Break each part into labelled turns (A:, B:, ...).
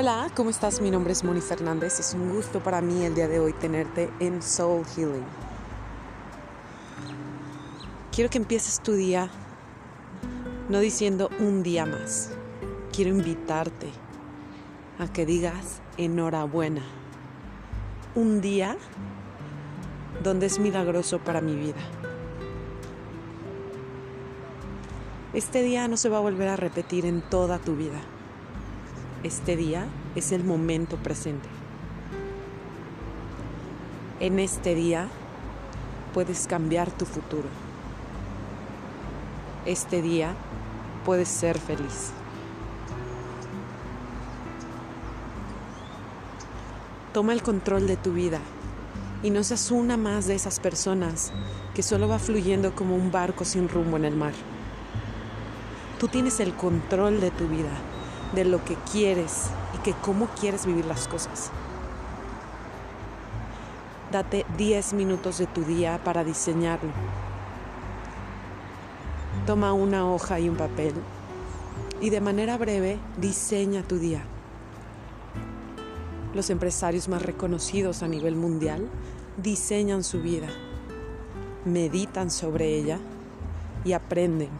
A: Hola, ¿cómo estás? Mi nombre es Moni Fernández. Es un gusto para mí el día de hoy tenerte en Soul Healing. Quiero que empieces tu día no diciendo un día más. Quiero invitarte a que digas enhorabuena. Un día donde es milagroso para mi vida. Este día no se va a volver a repetir en toda tu vida. Este día es el momento presente. En este día puedes cambiar tu futuro. Este día puedes ser feliz. Toma el control de tu vida y no seas una más de esas personas que solo va fluyendo como un barco sin rumbo en el mar. Tú tienes el control de tu vida, de lo que quieres y que cómo quieres vivir las cosas. Date 10 minutos de tu día para diseñarlo. Toma una hoja y un papel y de manera breve diseña tu día. Los empresarios más reconocidos a nivel mundial diseñan su vida, meditan sobre ella y aprenden.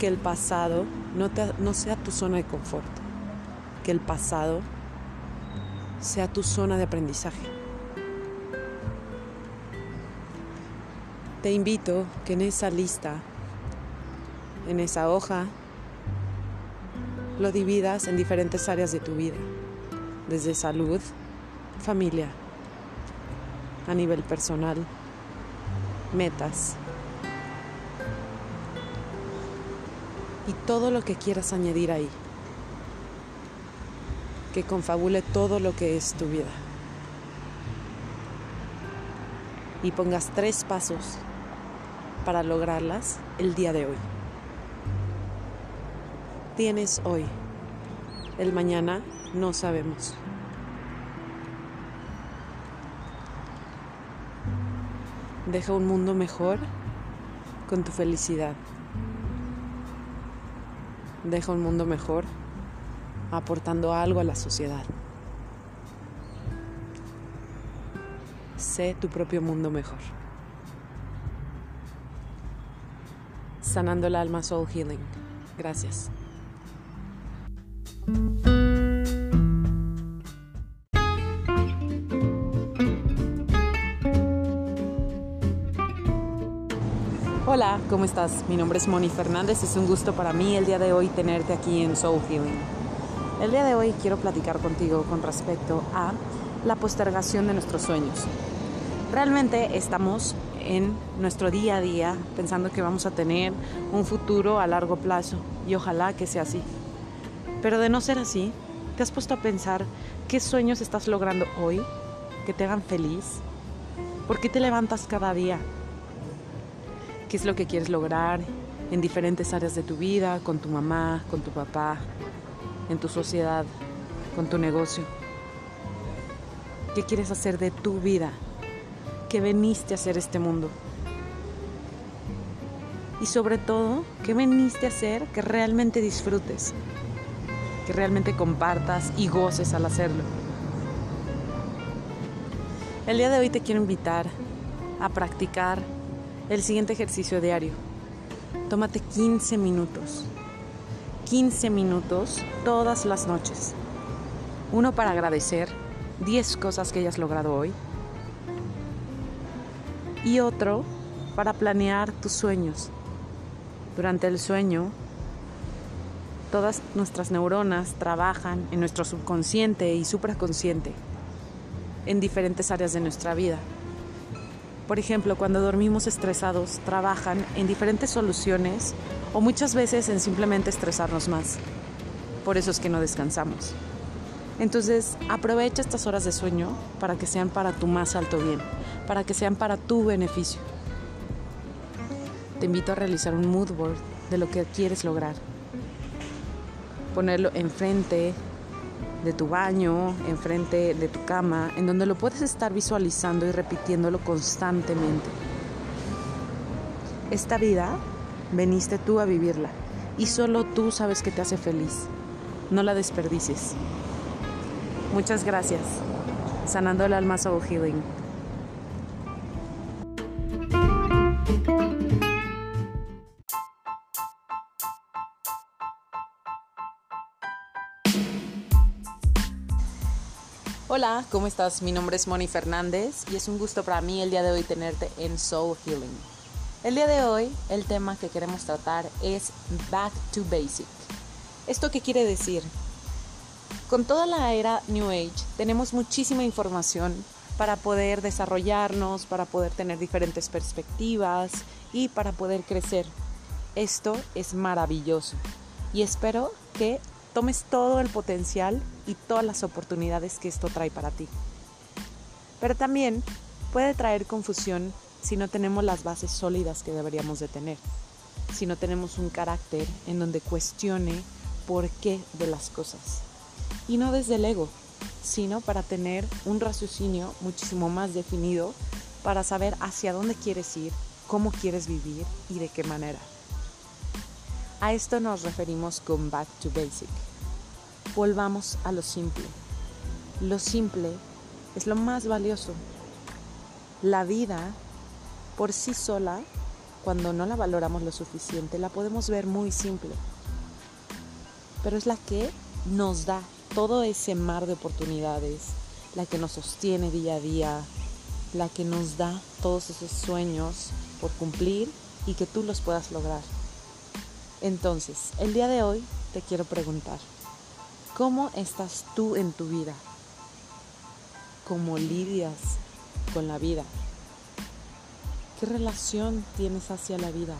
A: Que el pasado no, no sea tu zona de confort, que el pasado sea tu zona de aprendizaje. Te invito que en esa lista, en esa hoja, lo dividas en diferentes áreas de tu vida, desde salud, familia, a nivel personal, metas y todo lo que quieras añadir ahí, que confabule todo lo que es tu vida y pongas tres pasos para lograrlas el día de hoy tienes hoy. El mañana no sabemos. Deja un mundo mejor con tu felicidad. Deja un mundo mejor aportando algo a la sociedad. Sé tu propio mundo mejor. Sanando el alma Soul Healing. Gracias. Hola, ¿cómo estás? Mi nombre es Moni Fernández. Es un gusto para mí el día de hoy tenerte aquí en Soul Healing. El día de hoy quiero platicar contigo con respecto a la postergación de nuestros sueños. Realmente estamos en nuestro día a día pensando que vamos a tener un futuro a largo plazo y ojalá que sea así. Pero de no ser así, ¿te has puesto a pensar qué sueños estás logrando hoy que te hagan feliz? ¿Por qué te levantas cada día? ¿Qué es lo que quieres lograr en diferentes áreas de tu vida, con tu mamá, con tu papá, en tu sociedad, con tu negocio? ¿Qué quieres hacer de tu vida? ¿Qué veniste a hacer este mundo? Y sobre todo, ¿qué veniste a hacer que realmente disfrutes? que realmente compartas y goces al hacerlo. El día de hoy te quiero invitar a practicar el siguiente ejercicio diario. Tómate 15 minutos. 15 minutos todas las noches. Uno para agradecer 10 cosas que hayas logrado hoy. Y otro para planear tus sueños. Durante el sueño Todas nuestras neuronas trabajan en nuestro subconsciente y supraconsciente en diferentes áreas de nuestra vida. Por ejemplo, cuando dormimos estresados, trabajan en diferentes soluciones o muchas veces en simplemente estresarnos más. Por eso es que no descansamos. Entonces, aprovecha estas horas de sueño para que sean para tu más alto bien, para que sean para tu beneficio. Te invito a realizar un mood board de lo que quieres lograr ponerlo enfrente de tu baño, enfrente de tu cama, en donde lo puedes estar visualizando y repitiéndolo constantemente. Esta vida veniste tú a vivirla y solo tú sabes que te hace feliz. No la desperdicies. Muchas gracias. Sanando el alma Soul Healing. Hola, ¿cómo estás? Mi nombre es Moni Fernández y es un gusto para mí el día de hoy tenerte en Soul Healing. El día de hoy el tema que queremos tratar es Back to Basic. ¿Esto qué quiere decir? Con toda la era New Age tenemos muchísima información para poder desarrollarnos, para poder tener diferentes perspectivas y para poder crecer. Esto es maravilloso y espero que tomes todo el potencial y todas las oportunidades que esto trae para ti. Pero también puede traer confusión si no tenemos las bases sólidas que deberíamos de tener, si no tenemos un carácter en donde cuestione por qué de las cosas. Y no desde el ego, sino para tener un raciocinio muchísimo más definido para saber hacia dónde quieres ir, cómo quieres vivir y de qué manera. A esto nos referimos con Back to Basic. Volvamos a lo simple. Lo simple es lo más valioso. La vida, por sí sola, cuando no la valoramos lo suficiente, la podemos ver muy simple. Pero es la que nos da todo ese mar de oportunidades, la que nos sostiene día a día, la que nos da todos esos sueños por cumplir y que tú los puedas lograr. Entonces, el día de hoy te quiero preguntar, ¿cómo estás tú en tu vida? ¿Cómo lidias con la vida? ¿Qué relación tienes hacia la vida?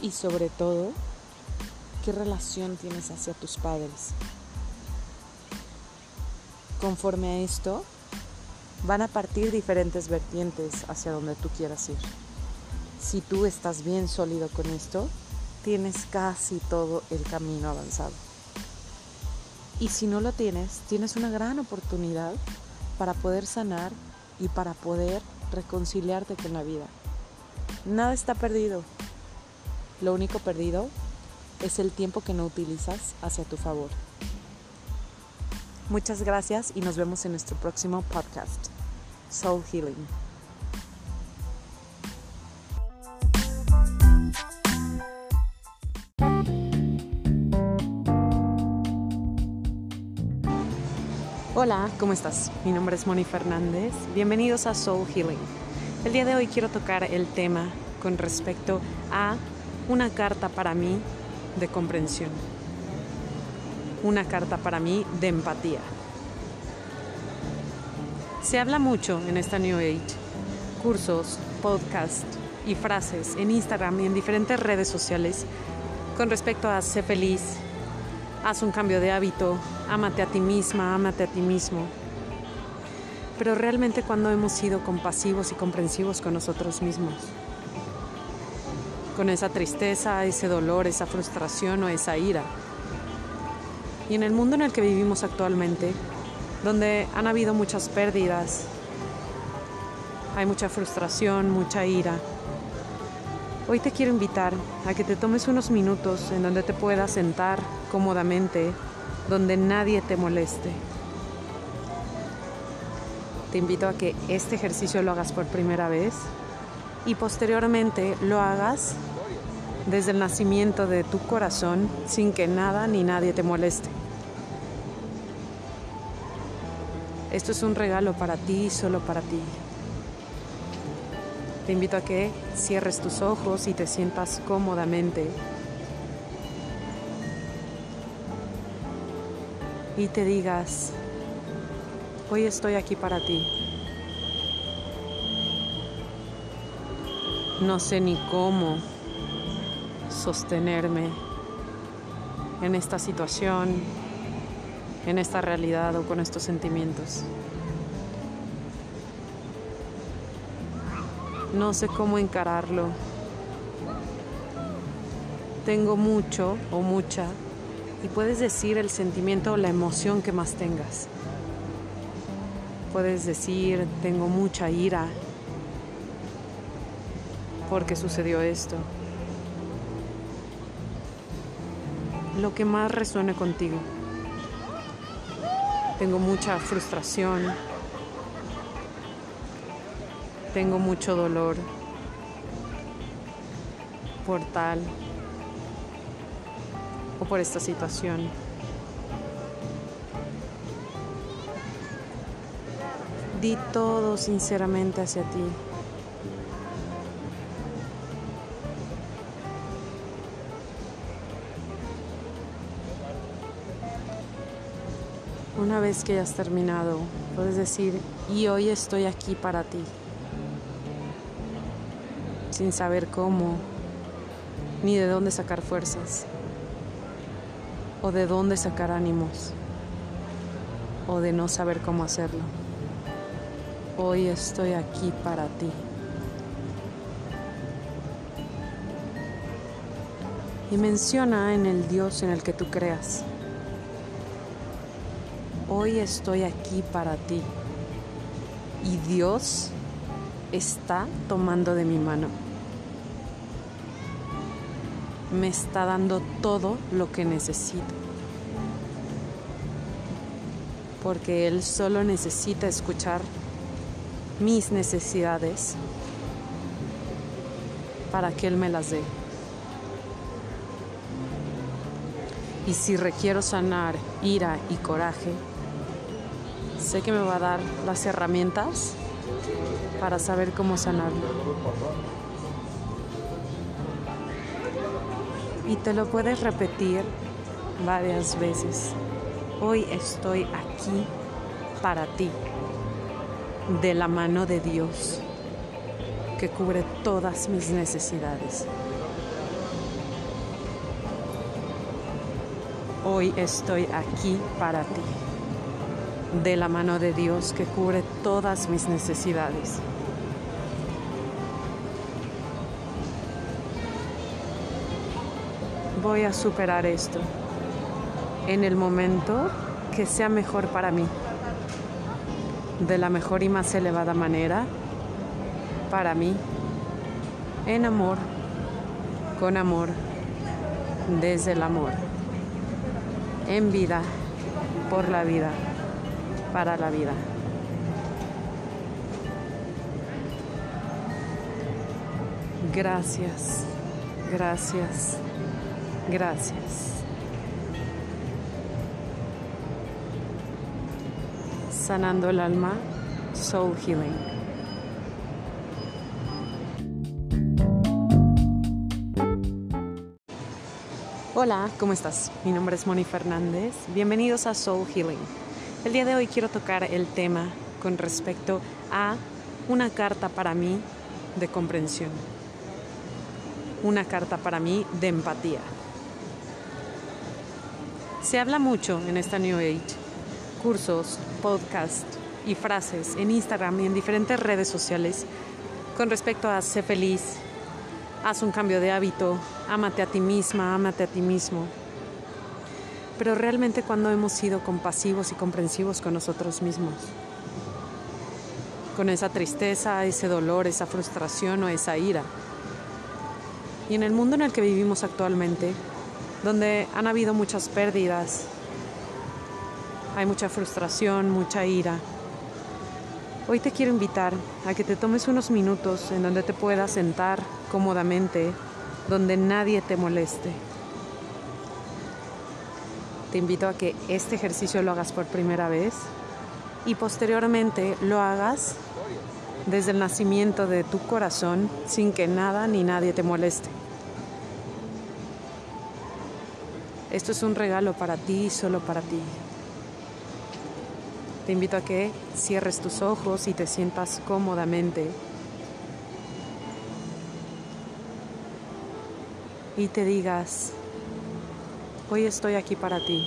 A: Y sobre todo, ¿qué relación tienes hacia tus padres? Conforme a esto, van a partir diferentes vertientes hacia donde tú quieras ir. Si tú estás bien sólido con esto, tienes casi todo el camino avanzado. Y si no lo tienes, tienes una gran oportunidad para poder sanar y para poder reconciliarte con la vida. Nada está perdido. Lo único perdido es el tiempo que no utilizas hacia tu favor. Muchas gracias y nos vemos en nuestro próximo podcast, Soul Healing. Hola, ¿cómo estás? Mi nombre es Moni Fernández. Bienvenidos a Soul Healing. El día de hoy quiero tocar el tema con respecto a una carta para mí de comprensión. Una carta para mí de empatía. Se habla mucho en esta New Age, cursos, podcasts y frases en Instagram y en diferentes redes sociales con respecto a ser feliz, haz un cambio de hábito, ámate a ti misma, ámate a ti mismo. Pero realmente cuando hemos sido compasivos y comprensivos con nosotros mismos, con esa tristeza, ese dolor, esa frustración o esa ira. Y en el mundo en el que vivimos actualmente, donde han habido muchas pérdidas, hay mucha frustración, mucha ira, Hoy te quiero invitar a que te tomes unos minutos en donde te puedas sentar cómodamente, donde nadie te moleste. Te invito a que este ejercicio lo hagas por primera vez y posteriormente lo hagas desde el nacimiento de tu corazón sin que nada ni nadie te moleste. Esto es un regalo para ti, solo para ti. Te invito a que cierres tus ojos y te sientas cómodamente. Y te digas, hoy estoy aquí para ti. No sé ni cómo sostenerme en esta situación, en esta realidad o con estos sentimientos. no sé cómo encararlo. Tengo mucho o mucha y puedes decir el sentimiento o la emoción que más tengas. Puedes decir, tengo mucha ira porque sucedió esto. lo que más resuene contigo. Tengo mucha frustración, tengo mucho dolor por tal por esta situación. Di todo sinceramente hacia ti. Una vez que hayas terminado, puedes decir, y hoy estoy aquí para ti, sin saber cómo, ni de dónde sacar fuerzas, o de dónde sacar ánimos, o de no saber cómo hacerlo. Hoy estoy aquí para ti. Y menciona en el Dios en el que tú creas hoy estoy aquí para ti. Y Dios está tomando de mi mano. Me está dando todo lo que necesito. Porque Él solo necesita escuchar mis necesidades para que Él me las dé. Y si requiero sanar ira y coraje, sé que me va a dar las herramientas para saber cómo sanarlo. Y te lo puedes repetir varias veces. Hoy estoy aquí para ti, de la mano de Dios, que cubre todas mis necesidades. Hoy estoy aquí para ti de la mano de Dios que cubre todas mis necesidades. Voy a superar esto en el momento que sea mejor para mí, de la mejor y más elevada manera, para mí, en amor, con amor, desde el amor, en vida, por la vida para la vida. Gracias, gracias, gracias. Sanando el alma, Soul Healing. Hola, ¿cómo estás? Mi nombre es Moni Fernández. Bienvenidos a Soul Healing el día de hoy quiero tocar el tema con respecto a una carta para mí de comprensión, una carta para mí de empatía. Se habla mucho en esta New Age, cursos, podcasts y frases en Instagram y en diferentes redes sociales con respecto a ser feliz, haz un cambio de hábito, ámate a ti misma, ámate a ti mismo. Pero realmente cuando hemos sido compasivos y comprensivos con nosotros mismos, con esa tristeza, ese dolor, esa frustración o esa ira. Y en el mundo en el que vivimos actualmente, donde han habido muchas pérdidas, hay mucha frustración, mucha ira, hoy te quiero invitar a que te tomes unos minutos en donde te puedas sentar cómodamente, donde nadie te moleste. Te invito a que este ejercicio lo hagas por primera vez y posteriormente lo hagas desde el nacimiento de tu corazón sin que nada ni nadie te moleste. Esto es un regalo para ti y solo para ti. Te invito a que cierres tus ojos y te sientas cómodamente y te digas, Hoy estoy aquí para ti.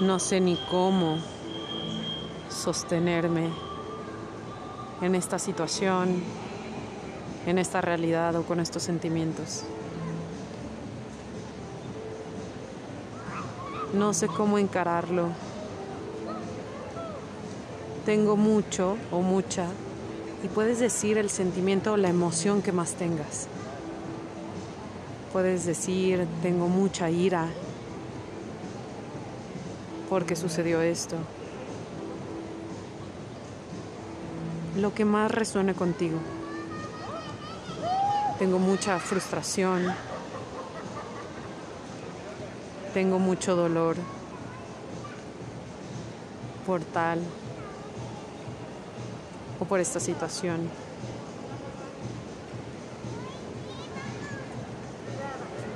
A: No sé ni cómo sostenerme en esta situación, en esta realidad o con estos sentimientos. No sé cómo encararlo. Tengo mucho o mucha y puedes decir el sentimiento o la emoción que más tengas. Puedes decir, tengo mucha ira porque sucedió esto. Lo que más resuene contigo. Tengo mucha frustración. Tengo mucho dolor por tal o por esta situación.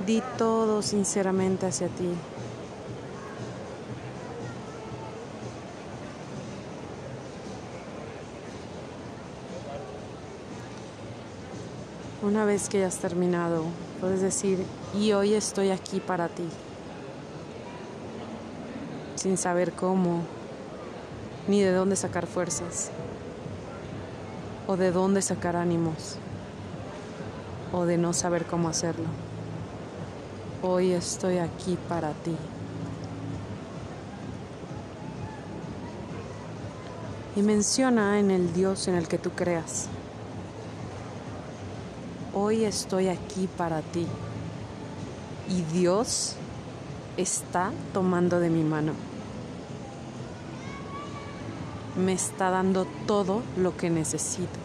A: Di todo sinceramente hacia ti. Una vez que hayas terminado, puedes decir, y hoy estoy aquí para ti, sin saber cómo, ni de dónde sacar fuerzas, o de dónde sacar ánimos, o de no saber cómo hacerlo. Hoy estoy aquí para ti. Y menciona en el Dios en el que tú creas. Hoy estoy aquí para ti. Y Dios está tomando de mi mano. Me está dando todo lo que necesito.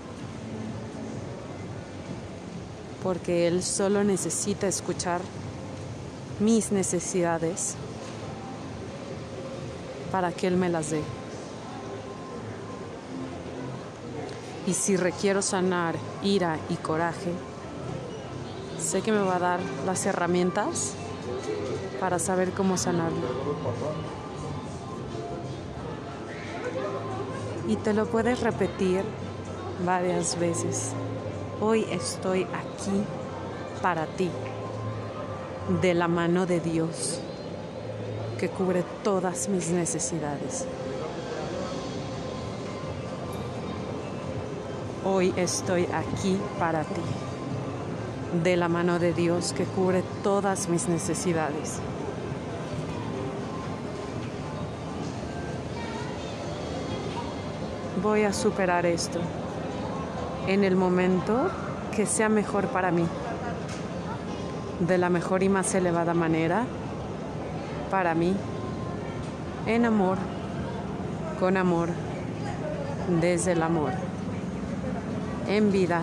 A: Porque Él solo necesita escuchar mis necesidades para que Él me las dé. Y si requiero sanar ira y coraje, sé que me va a dar las herramientas para saber cómo sanarlo. Y te lo puedes repetir varias veces. Hoy estoy aquí para ti de la mano de Dios que cubre todas mis necesidades. Hoy estoy aquí para ti, de la mano de Dios que cubre todas mis necesidades. Voy a superar esto en el momento que sea mejor para mí de la mejor y más elevada manera para mí, en amor, con amor, desde el amor, en vida,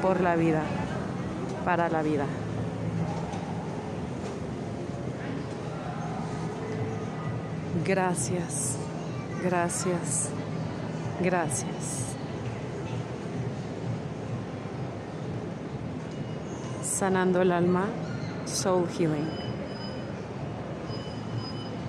A: por la vida, para la vida. Gracias, gracias, gracias. sanando el alma, soul healing.